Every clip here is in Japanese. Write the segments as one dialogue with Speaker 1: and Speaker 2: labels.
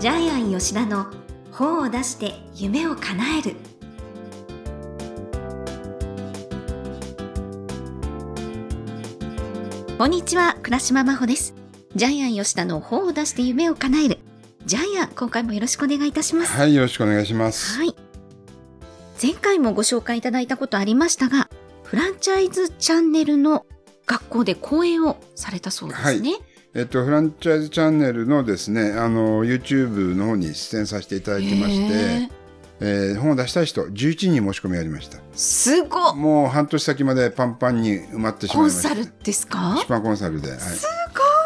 Speaker 1: ジャイアン吉田の本を出して夢を叶える。こんにちは倉島真帆です。ジャイアン吉田の本を出して夢を叶える。ジャイアン今回もよろしくお願いいたします。
Speaker 2: はい、よろしくお願いします。
Speaker 1: はい。前回もご紹介いただいたことありましたがフランチャイズチャンネルの学校で講演をされたそうですね、
Speaker 2: えっと、フランチャイズチャンネルのですね、あの、YouTube の方に出演させていただいてまして、
Speaker 1: へ
Speaker 2: えー本を出したい人、11人申し込みありました。
Speaker 1: すごっ
Speaker 2: もう半年先までパンパンに埋まってしまい
Speaker 1: コン
Speaker 2: ました。
Speaker 1: サルですか？
Speaker 2: 出版コンサルで。はい、す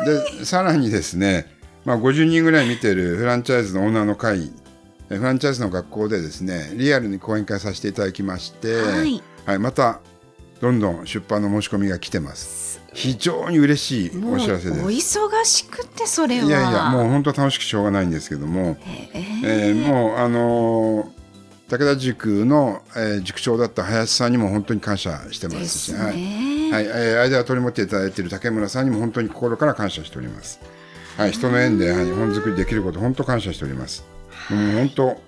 Speaker 2: ごいで、さらにですね、まあ、50人ぐらい見てるフランチャイズのオーナーの会、えフランチャイズの学校でですね、リアルに講演会させていただきまして、
Speaker 1: はい
Speaker 2: はい、また、どんどん出版の申し込みが来てます。非常に嬉しいお知らせです。
Speaker 1: お。忙しくてそれは。い
Speaker 2: やいや、もう本当楽しくしょうがないんですけども、
Speaker 1: へ
Speaker 2: え。ーもう、あのー武田塾の、えー塾長だった林さんにも本当に感謝してま
Speaker 1: ですす
Speaker 2: し、
Speaker 1: ね、
Speaker 2: はい。はい。えー間を取り持っていただいている竹村さんにも本当に心から感謝しております。はい、人の縁で、はい、本作りできること本当感謝しております。うん、本当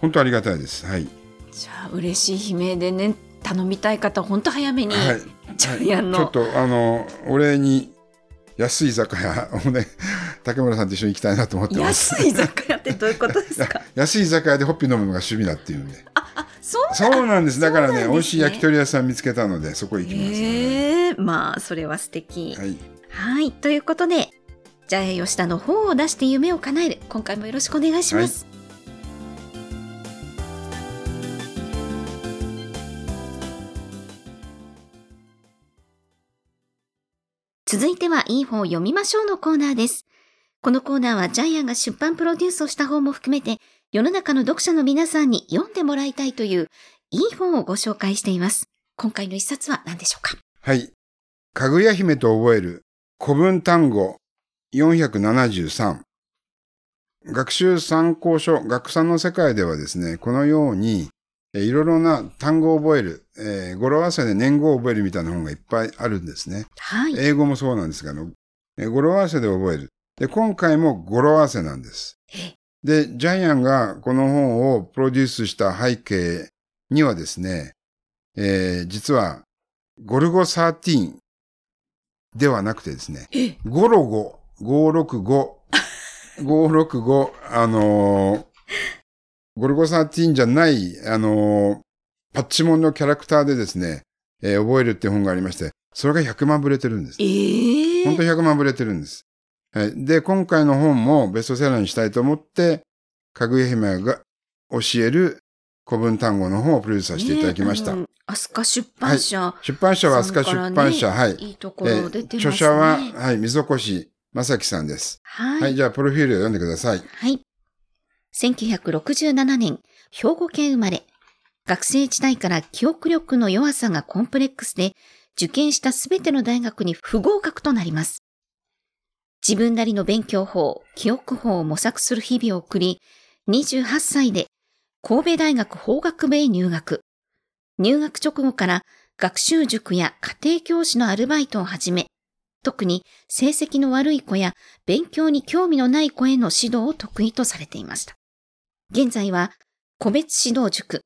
Speaker 2: 本当ありがたいです。はい。
Speaker 1: じゃあ嬉しい悲鳴でね頼みたい方本当早めに、
Speaker 2: はい。
Speaker 1: ジャイアンの
Speaker 2: ちょっとあのお礼に安い居酒屋を ね竹村さんと一緒に行きたいなと思ってます。
Speaker 1: 安い居酒屋ってどういうことですか？
Speaker 2: 安い居酒屋でホッピー飲むのが趣味だっていうんで。
Speaker 1: そう
Speaker 2: そうなんです。だからね、
Speaker 1: ね
Speaker 2: 美味しい焼き鳥屋さん見つけたので、そこ行きます、
Speaker 1: へえまあそれは素敵
Speaker 2: はい。
Speaker 1: はいということでジャイアン吉田の本を出して夢を叶える今回もよろしくお願いします、続いてはいい本を読みましょうのコーナーです。このコーナーはジャイアンが出版プロデュースをした本も含めて世の中の読者の皆さんに読んでもらいたいといういい本をご紹介しています。今回の一冊は何でしょうか？
Speaker 2: はい。かぐや姫と覚える古文単語473。学習参考書、学産の世界ではですね、このように、えいろいろな単語を覚える、えー語呂合わせで年号を覚えるみたいな本がいっぱいあるんですね。
Speaker 1: はい。
Speaker 2: 英語もそうなんですが、えー語呂合わせで覚える。で、今回も語呂合わせなんです。で、ジャイアンがこの本をプロデュースした背景にはですね、えー実は、ゴルゴ13ではなくてですね、ゴロゴ、565、565、あのーゴルゴ13じゃない、あのーパッチモンのキャラクターでですね、えー覚えるっていう本がありまして、それが100万ぶれてるんです。
Speaker 1: ええ
Speaker 2: 本当に100万ぶれてるんです。はい。で、今回の本もベストセラーにしたいと思って、かぐや姫が教える古文単語の本をプロデュースさせていただきました。
Speaker 1: ねあの飛鳥出版社、
Speaker 2: 出版社は飛鳥出版社、はい。
Speaker 1: いいところ出てますね。
Speaker 2: 著者は、はい、溝越正樹さんです。
Speaker 1: はい。
Speaker 2: はい、じゃあ、プロフィールを読んでください。
Speaker 1: はい。1967年、兵庫県生まれ。学生時代から記憶力の弱さがコンプレックスで、受験したすべての大学に不合格となります。自分なりの勉強法、記憶法を模索する日々を送り、28歳で神戸大学法学部へ入学。入学直後から学習塾や家庭教師のアルバイトを始め、特に成績の悪い子や勉強に興味のない子への指導を得意とされていました。現在は個別指導塾、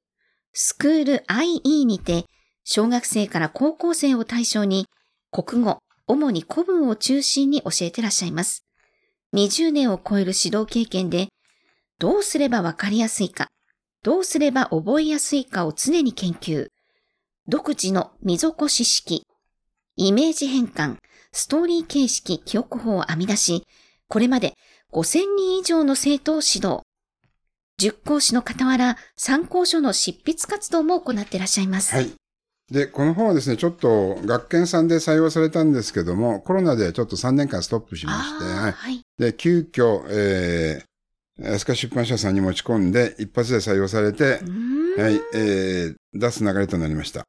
Speaker 1: スクール IE にて小学生から高校生を対象に国語、主に古文を中心に教えてらっしゃいます。20年を超える指導経験でどうすればわかりやすいか、どうすれば覚えやすいかを常に研究。独自の溝越式、イメージ変換、ストーリー形式記憶法を編み出し、これまで5000人以上の生徒を指導。塾講師の傍ら、参考書の執筆活動も行っていらっしゃいます。
Speaker 2: はい。で、この本はですね、ちょっと学研さんで採用されたんですけども、コロナでちょっと3年間ストップしまして、はい。
Speaker 1: はい。
Speaker 2: で、急遽、えー、飛鳥出版社さんに持ち込んで、一発で採用されてはい、えー、出す流れとなりました。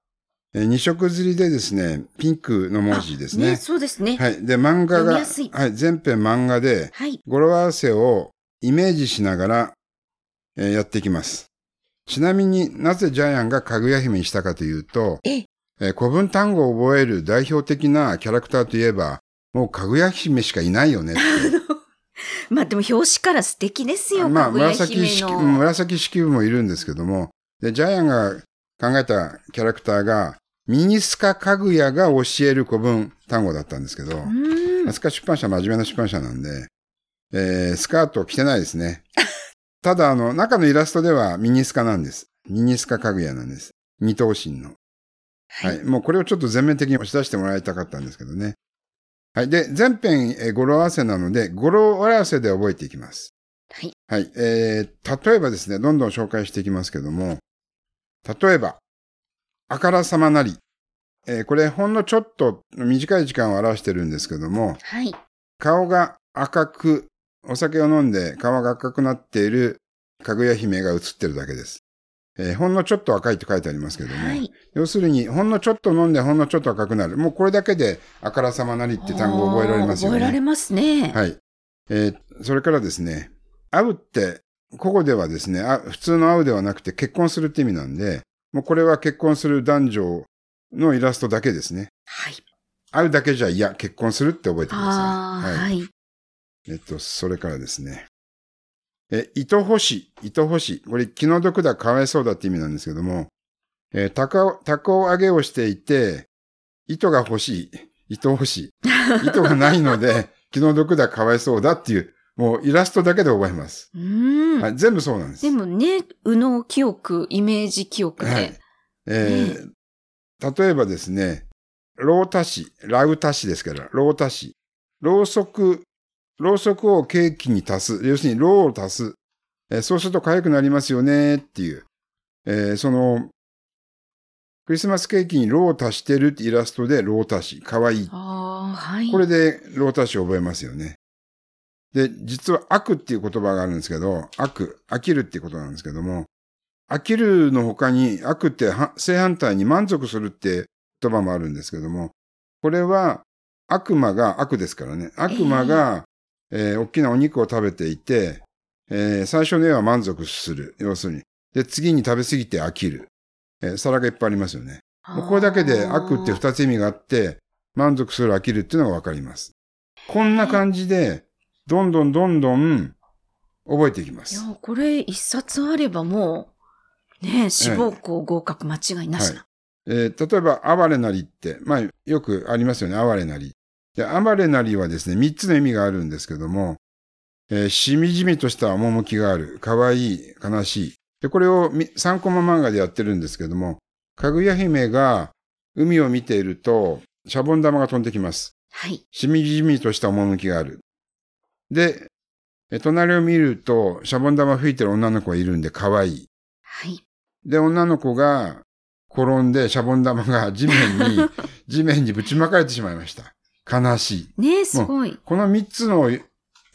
Speaker 2: えー、二色刷りでですね、ピンクの文字ですね。
Speaker 1: そうですね。
Speaker 2: はい。で、漫画が、はい、全編漫画で、
Speaker 1: はい。
Speaker 2: 語呂合わせをイメージしながら、えーやっていきます。ちなみになぜジャイアンがかぐや姫にしたかというと、
Speaker 1: ええ
Speaker 2: えー古文単語を覚える代表的なキャラクターといえば、もうかぐや姫しかいないよね。
Speaker 1: まあでも表紙から素敵ですよ、
Speaker 2: まあ、紫式。紫式部もいるんですけども、で、ジャイアンが考えたキャラクターが、ミニスカかぐやが教える古文単語だったんですけど、
Speaker 1: うん。
Speaker 2: スカ出版社真面目な出版社なんで、えー、スカート着てないですね。ただ、あの、中のイラストではミニスカなんです。ミニスカかぐやなんです。二頭身の。
Speaker 1: は
Speaker 2: はいい。もうこれをちょっと全面的に押し出してもらいたかったんですけどね。はい。で、全編、えー語呂合わせなので、語呂合わせで覚えていきます。
Speaker 1: はい。
Speaker 2: はい。えー、例えばですね、どんどん紹介していきますけども、例えば、あからさまなり。えーこれ、ほんのちょっと短い時間を表してるんですけども、
Speaker 1: はい。
Speaker 2: 顔が赤く、お酒を飲んで顔が赤くなっているかぐや姫が写ってるだけです。えーほんのちょっと赤いと書いてありますけども、
Speaker 1: はい。
Speaker 2: 要するに、ほんのちょっと飲んでほんのちょっと赤くなる。もうこれだけで、あからさまなりって単語を覚えられますよね。
Speaker 1: 覚えられますね。
Speaker 2: はい。えーそれからですね、会うって、ここではですね、あ普通の会うではなくて結婚するって意味なんで、もうこれは結婚する男女のイラストだけですね。
Speaker 1: はい。
Speaker 2: 会うだけじゃ嫌、結婚するって覚えてくだ
Speaker 1: あ
Speaker 2: さい。
Speaker 1: あ、はい。
Speaker 2: えっと、それからですね。え、糸干し、糸干し。これ気の毒だ、かわいそうだって意味なんですけども、えー、高を、高を上げをしていて、糸が欲しい。糸欲しい。糸がないので、気の毒だ、かわいそうだっていう、もうイラストだけで覚えます。
Speaker 1: うーん。
Speaker 2: はい、全部そうなんです。
Speaker 1: でもね、右脳記憶、イメージ記憶で。
Speaker 2: はい。えー例えばですね、ロータシ、ラウタシですから、ロータシ。ろうそく、ろうそくをケーキに足す。要するに、ろうを足す。えーそうすると痒くなりますよねっていう。えーその、クリスマスケーキにろうを足してるってイラストで、ロータシ。かわいい。
Speaker 1: はい。
Speaker 2: これで、ロータシを覚えますよね。で、実は悪っていう言葉があるんですけど、悪、飽きるっていうことなんですけども、飽きるの他に悪っては正反対に満足するって言葉もあるんですけども、これは悪魔が悪ですからね。悪魔が、えー大きなお肉を食べていて、えー最初の絵は満足する。要するに。で、次に食べ過ぎて飽きる。えー皿がいっぱいありますよね。もうこれだけで悪って二つ意味があって、満足する飽きるっていうのがわかります。こんな感じで、どんどんどんどん覚えていきます。
Speaker 1: いや、これ一冊あればもう、ね、志望校合格間違いなしな。
Speaker 2: えー例えば、哀れなりって、まあ、よくありますよね、哀れなり。で、哀れなりはですね、三つの意味があるんですけども、えーしみじみとした趣がある、かわいい、悲しい。で、これをみ3コマ漫画でやってるんですけども、かぐや姫が海を見ていると、シャボン玉が飛んできます。
Speaker 1: はい。
Speaker 2: しみじみとした趣がある。で、え隣を見ると、シャボン玉吹いてる女の子がいるんで可愛い。
Speaker 1: はい。
Speaker 2: で、女の子が転んで、シャボン玉が地面に、地面にぶちまかれてしまいました。悲しい。
Speaker 1: ねすごい。
Speaker 2: この三つの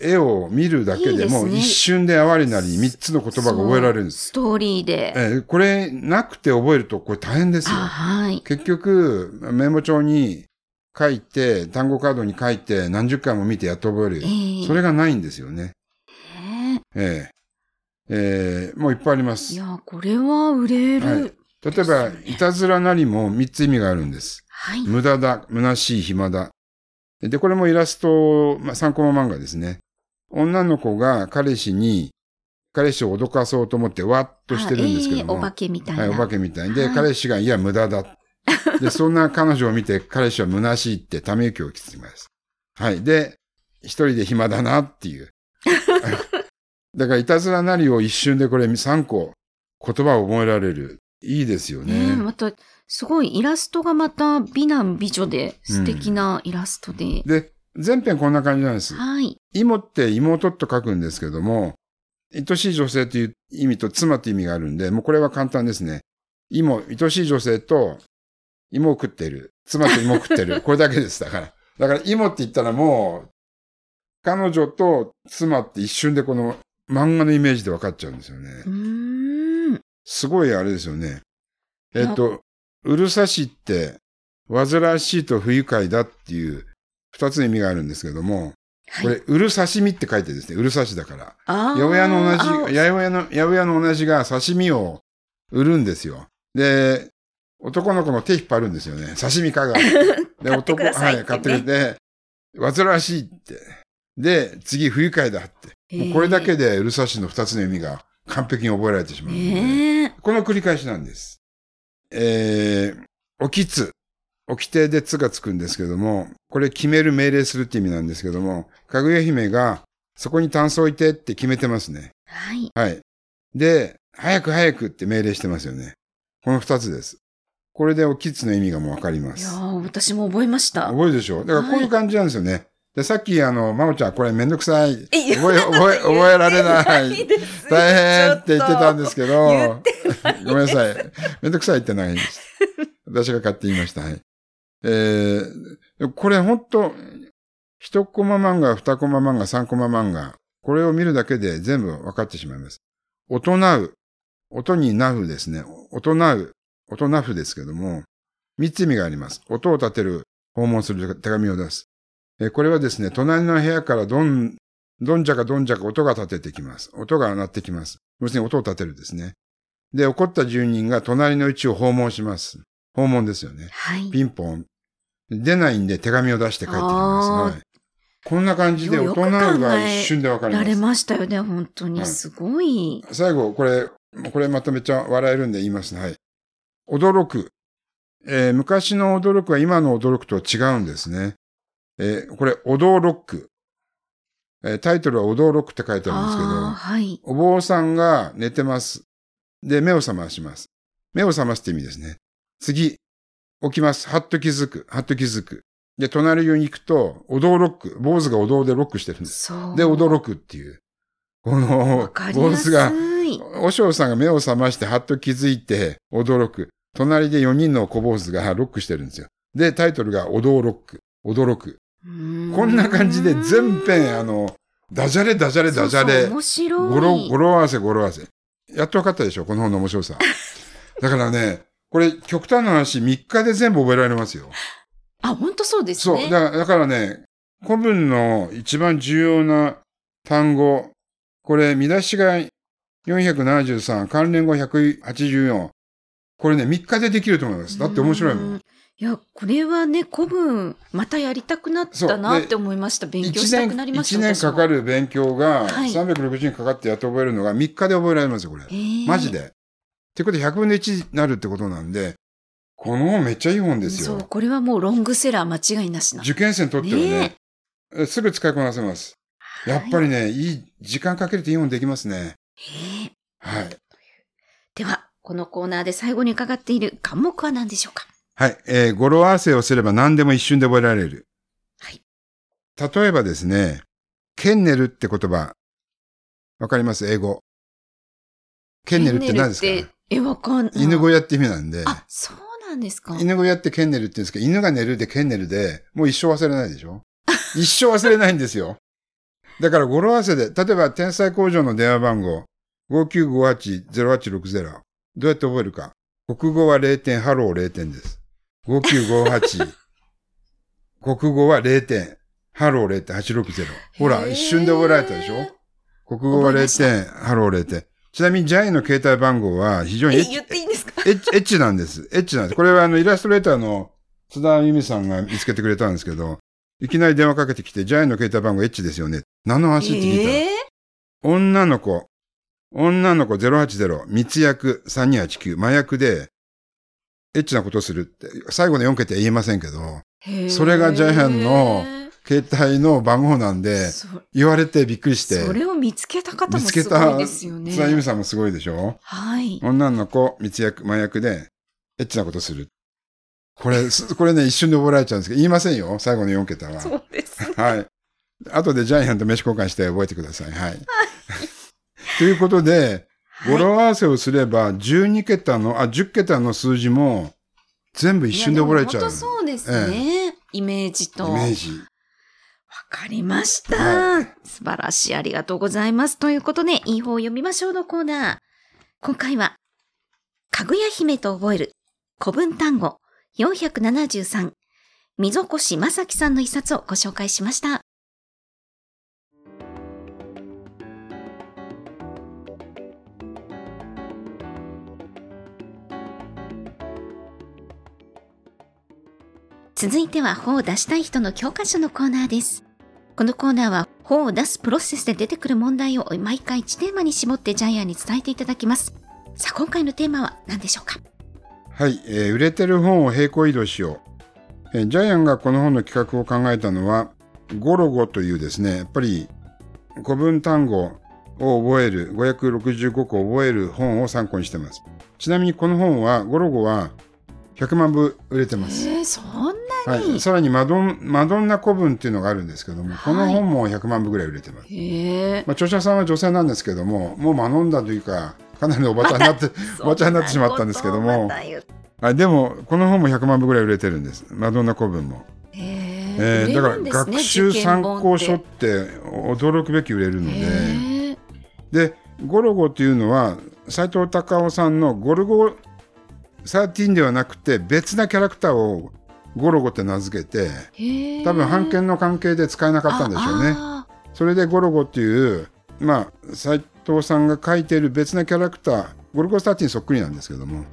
Speaker 2: 絵を見るだけ
Speaker 1: で
Speaker 2: もう一瞬で哀れなり三つの言葉が覚えられるんです。
Speaker 1: ストーリーで。
Speaker 2: えーこれなくて覚えるとこれ大変ですよ。
Speaker 1: あはい。
Speaker 2: 結局、メモ帳に書いて、単語カードに書いて何十回も見てやっと覚える。
Speaker 1: ええ
Speaker 2: それがないんですよね。
Speaker 1: ね
Speaker 2: ええええもういっぱいあります。
Speaker 1: いや、これは売れる。
Speaker 2: はい例えば、いたずらなりも三つ意味があるんです。
Speaker 1: はい。
Speaker 2: 無駄だ、虚しい、暇だ。で、これもイラスト、まあ、3コマ漫画ですね。女の子が彼氏に、彼氏を脅かそうと思ってわっとしてるんですけども。
Speaker 1: あええお化けみたいな。
Speaker 2: はい、お化けみたいに。で、
Speaker 1: はい
Speaker 2: 彼氏が、いや、無駄だ。で、そんな彼女を見て、彼氏は虚しいってため息をつきます。はい。で、一人で暇だなっていう。だから、いたずらなりを一瞬でこれ3個言葉を覚えられる。いいですよね。
Speaker 1: ねまた、すごいイラストがまた美男美女で素敵なイラストで。
Speaker 2: で、全編こんな感じなんです。
Speaker 1: はい。
Speaker 2: 妹って妹と書くんですけども、愛しい女性という意味と妻という意味があるんで、もうこれは簡単ですね。妹、愛しい女性と芋を食ってる。妻と芋を食ってる。これだけです。だから。だから芋って言ったらもう、彼女と妻って一瞬でこの漫画のイメージで分かっちゃうんですよね
Speaker 1: う。ーん。
Speaker 2: すごいあれですよね。えっと、うるさしって、煩わしいと不愉快だっていう二つの意味があるんですけども、
Speaker 1: はい。
Speaker 2: これ、うる刺身って書いてですね、うるさしだから。八百屋の同じ、
Speaker 1: あ
Speaker 2: 八百屋の、八百屋の同じが刺身を売るんですよ。で、男の子の手引っ張るんですよね。刺身かが。で、
Speaker 1: 買ってくださいってね
Speaker 2: はい、買ってくれて、煩わしいって。で、次、不愉快だって。もうこれだけで、うるさしの二つの意味が完璧に覚えられてしまうので、
Speaker 1: ええ
Speaker 2: この繰り返しなんです。えー、起きつ。起きてでつがつくんですけども、これ決める命令するって意味なんですけども、かぐや姫が、そこにタンス置いてって決めてますね。
Speaker 1: はい。
Speaker 2: はい。で、早く早くって命令してますよね。この二つです。これでおきつの意味がもうわかりま
Speaker 1: いや私も覚えました。
Speaker 2: 覚えるでしょ？だからこういう感じなんですよね。で、さっきあの、まおちゃん、これめんどくさい。
Speaker 1: え
Speaker 2: 覚え、覚え、覚えられない。
Speaker 1: です
Speaker 2: 大変って言ってたんですけど、
Speaker 1: 言って
Speaker 2: ごめんなさい。めんどくさいってないです。私が買って言いました。はい。えー、これ本当一コマ漫画、二コマ漫画、三コマ漫画。これを見るだけで全部分かってしまいます。音なう。音になふですね。音なう。音なふですけども、三つ意味があります。音を立てる、訪問する手紙を出す。えこれはですね、隣の部屋からどん、どんじゃかどんじゃか音が立ててきます。音が鳴ってきます。要するに音を立てるですね。で、怒った住人が隣の家を訪問します。訪問ですよね。
Speaker 1: はい。
Speaker 2: ピンポン。出ないんで手紙を出して帰ってきます。はい、こんな感じで大人が一瞬でわかり
Speaker 1: られ
Speaker 2: ます。
Speaker 1: ましたよね、本当に。
Speaker 2: はい
Speaker 1: すごい。
Speaker 2: 最後、これ、これまためっちゃ笑えるんで言いますね。はい。驚く。えー昔の驚くは今の驚くと違うんですね。えーこれ、驚く。えータイトルは驚くって書いてあるんですけど、
Speaker 1: はい。
Speaker 2: お坊さんが寝てます。で、目を覚まします。目を覚ますって意味ですね。次、起きます。はっと気づく。はっと気づく。で、隣に行くと、お堂ロック。坊主がお堂でロックしてるんです。
Speaker 1: そう。
Speaker 2: で、驚くっていう。この坊主が、
Speaker 1: い。
Speaker 2: お尚さんが目を覚まして、はっと気づいて、驚く。隣で4人の小坊主がロックしてるんですよ。で、タイトルが、お堂ロック。驚く。こんな感じで全編、あの、ダジャレダジャレダジャレ。
Speaker 1: 面白い。
Speaker 2: 語呂合わせ語呂合わせ。やっと分かったでしょこの本の面白さ。だからね、これ、極端な話、3日で全部覚えられますよ。
Speaker 1: あ、本当そうです
Speaker 2: そう。
Speaker 1: ね。
Speaker 2: だからだからね、古文の一番重要な単語、これ、見出しが473、関連語184。これね、3日でできると思います。だって面白いも。
Speaker 1: うんいや、これはね、古文、またやりたくなったなって思いました。勉強
Speaker 2: 1
Speaker 1: したく
Speaker 2: 年、
Speaker 1: なりました。
Speaker 2: 一年かか
Speaker 1: る。
Speaker 2: る勉強が、
Speaker 1: はい
Speaker 2: 360日かかってやっと覚えるのが3日で覚えられますよ、これ。マジ。で。ってことで100分の1になるってことなんで、この本めっちゃいい本です
Speaker 1: そう、
Speaker 2: よ。
Speaker 1: これはもうロングセラー間違いなしな。
Speaker 2: 受験生にとってはね
Speaker 1: ね
Speaker 2: えすぐ使いこなせます。やっぱりね、いい、時間かけるといい本できますね。はい。
Speaker 1: では、このコーナーで最後に伺っている漢目は何でしょうか？
Speaker 2: はい。えー語呂合わせをすれば何でも一瞬で覚えられる。
Speaker 1: はい。
Speaker 2: 例えばですね、 kennel って言葉、わかります？英語。 kennel って何ですか？
Speaker 1: え、わかんない。
Speaker 2: 犬小屋って意味なんで、
Speaker 1: あ、そうなんですか。
Speaker 2: 犬小屋って kennel って言うんですけど、犬が寝るで kennel で、もう一生忘れないでしょ？一生忘れないんですよ。だから語呂合わせで、例えば天才工場の電話番号、5958-0860。どうやって覚えるか。国語は0点、ハロー0点です。5958。国語は0点、ハロー0点、860。ほら、一瞬で覚えられたでしょ？国語は0
Speaker 1: 覚えました。
Speaker 2: 点、ハロー0点。ちなみにジャイの携帯番号は非常にエ
Speaker 1: え、
Speaker 2: ッチ。
Speaker 1: 言っていいんですか？
Speaker 2: エッチ、エッチなんです。エッチなんです。これはあの、イラストレーターの津田由美さんが見つけてくれたんですけど、いきなり電話かけてきて、ジャイの携帯番号エッチですよね。何の話？って聞いたら、
Speaker 1: え
Speaker 2: 女の子、女の子080、密約3289、麻薬で、エッチなことするって、最後の4桁言えませんけど、
Speaker 1: ー
Speaker 2: それがジャイアンの携帯の番号なんで、
Speaker 1: そ
Speaker 2: 言われてびっくりして、
Speaker 1: それを見つけた方もすごい
Speaker 2: た
Speaker 1: ですよね。
Speaker 2: 津田由美さんもすごいでしょ？
Speaker 1: はい。
Speaker 2: 女の子、密約、麻薬で、エッチなことする。これ、すこれね、一瞬で覚えられちゃうんですけど、言いませんよ、最後の4桁は。
Speaker 1: そうですね。
Speaker 2: はい。後でジャイアンと飯交換して覚えてください。はい。ということで、語呂合わせをすれば、12桁の、あ、10桁の数字も、全部一瞬で覚えちゃう。
Speaker 1: 本当そうですね。イメージと。
Speaker 2: イメージ。
Speaker 1: わかりました、素晴らしい。ありがとうございます。ということで、いい方を読みましょうのコーナー。今回は、かぐや姫と覚える古文単語473、溝越正樹さんの一冊をご紹介しました。続いては本を出したい人の教科書のコーナーです。このコーナーは本を出すプロセスで出てくる問題を毎回1テーマに絞ってジャイアンに伝えていただきます。さあ、今回のテーマは何でしょうか？
Speaker 2: はい、えー、売れてる本を並行移動しよう、えー、ジャイアンがこの本の企画を考えたのは、ゴロゴというですね、やっぱり古文単語を覚える、565個覚える本を参考にしてます。ちなみにこの本は、ゴロゴは100万部売れてます。
Speaker 1: えー、そんなに、
Speaker 2: はい、さらにマドンマドンナ古文っていうのがあるんですけども、この本も100万部ぐらい売れてます。
Speaker 1: へ
Speaker 2: まあ、著者さんは女性なんですけども、もうマドンダというか、かなりのおばちゃんになって、おばちゃんになってしまったんですけども、あでも、この本も100万部ぐらい売れてるんです。マドンナ古文も。
Speaker 1: え
Speaker 2: ー、だから学習参考書って驚くべき売れるので、で、ゴロゴっていうのは、斎藤隆夫さんのゴルゴ13ではなくて別なキャラクターをゴロゴって名付けて多分版権の関係で使えなかったんでしょうね。それでゴロゴっていうまあ斎藤さんが書いている別なキャラクターゴルゴ13にそっくりなんですけども。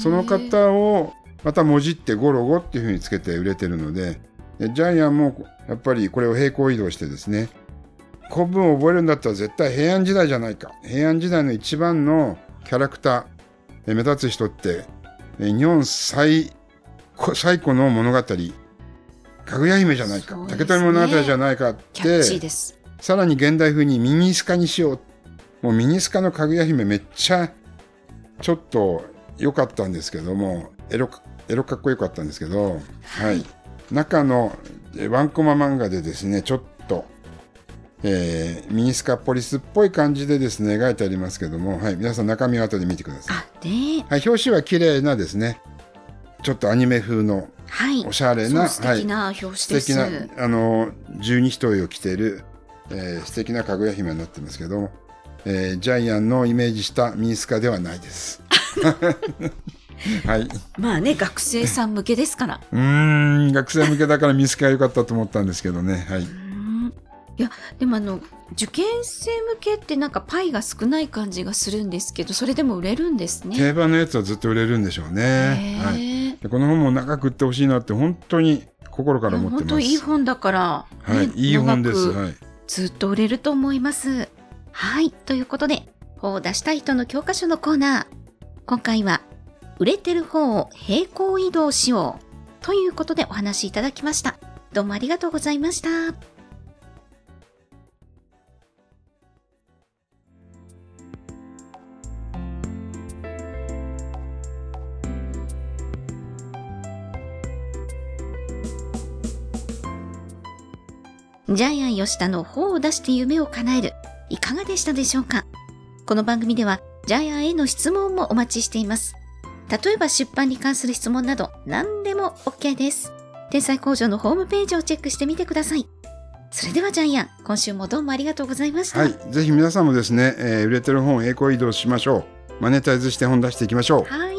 Speaker 2: その方をまたもじってゴロゴっていうふうにつけて売れてるのでジャイアンもやっぱりこれを平行移動してですね古文を覚えるんだったら絶対平安時代じゃないか。平安時代の一番のキャラクター目立つ人って日本最最古の物語かぐや姫じゃないか、ね、竹取物語じゃないかってさらに現代風にミニスカにしよう。もうミニスカのかぐや姫めっちゃちょっと良かったんですけどもエロエロかっこよかったんですけど、はい、はい、中のワンコマ漫画でですねちょっと、えー、ミニスカポリスっぽい感じでですね描いてありますけども、はい、皆さん中身を後で見てくださ
Speaker 1: い。
Speaker 2: はい、表紙は綺麗なですねちょっとアニメ風のおしゃれな、はい、
Speaker 1: 素敵な表紙です、素敵な
Speaker 2: あの十二人を着ている、えー、素敵なかぐや姫になってますけど、えー、ジャイアンのイメージしたミニスカではないです。はい。
Speaker 1: まあね、学生さん向けですから。
Speaker 2: うん、学生向けだからミスカ良かったと思ったんですけどね。はい。
Speaker 1: いや、でもあの、受験生向けってなんかパイが少ない感じがするんですけど、それでも売れるんですね。
Speaker 2: 定番のやつはずっと売れるんでしょうね。はい。この本も長く売ってほしいなって本当に心から思ってます。本当
Speaker 1: いい本だから、
Speaker 2: ね、はい、いい本です。はい。
Speaker 1: ずっと売れると思います。はい。ということで、本を出したい人の教科書のコーナー。今回は売れてる方を平行移動しようということでお話しいただきました。どうもありがとうございました。ジャイアン吉田の本を出して夢を叶える、いかがでしたでしょうか？この番組では、ジャイアンへの質問もお待ちしています。例えば出版に関する質問など何でも OK です。天才工場のホームページをチェックしてみてください。それではジャイアン、今週もどうもありがとうございました。
Speaker 2: はい、ぜひ皆さんもですね、えー、売れてる本栄光移動しましょう。マネタイズして本出していきましょう。
Speaker 1: はい。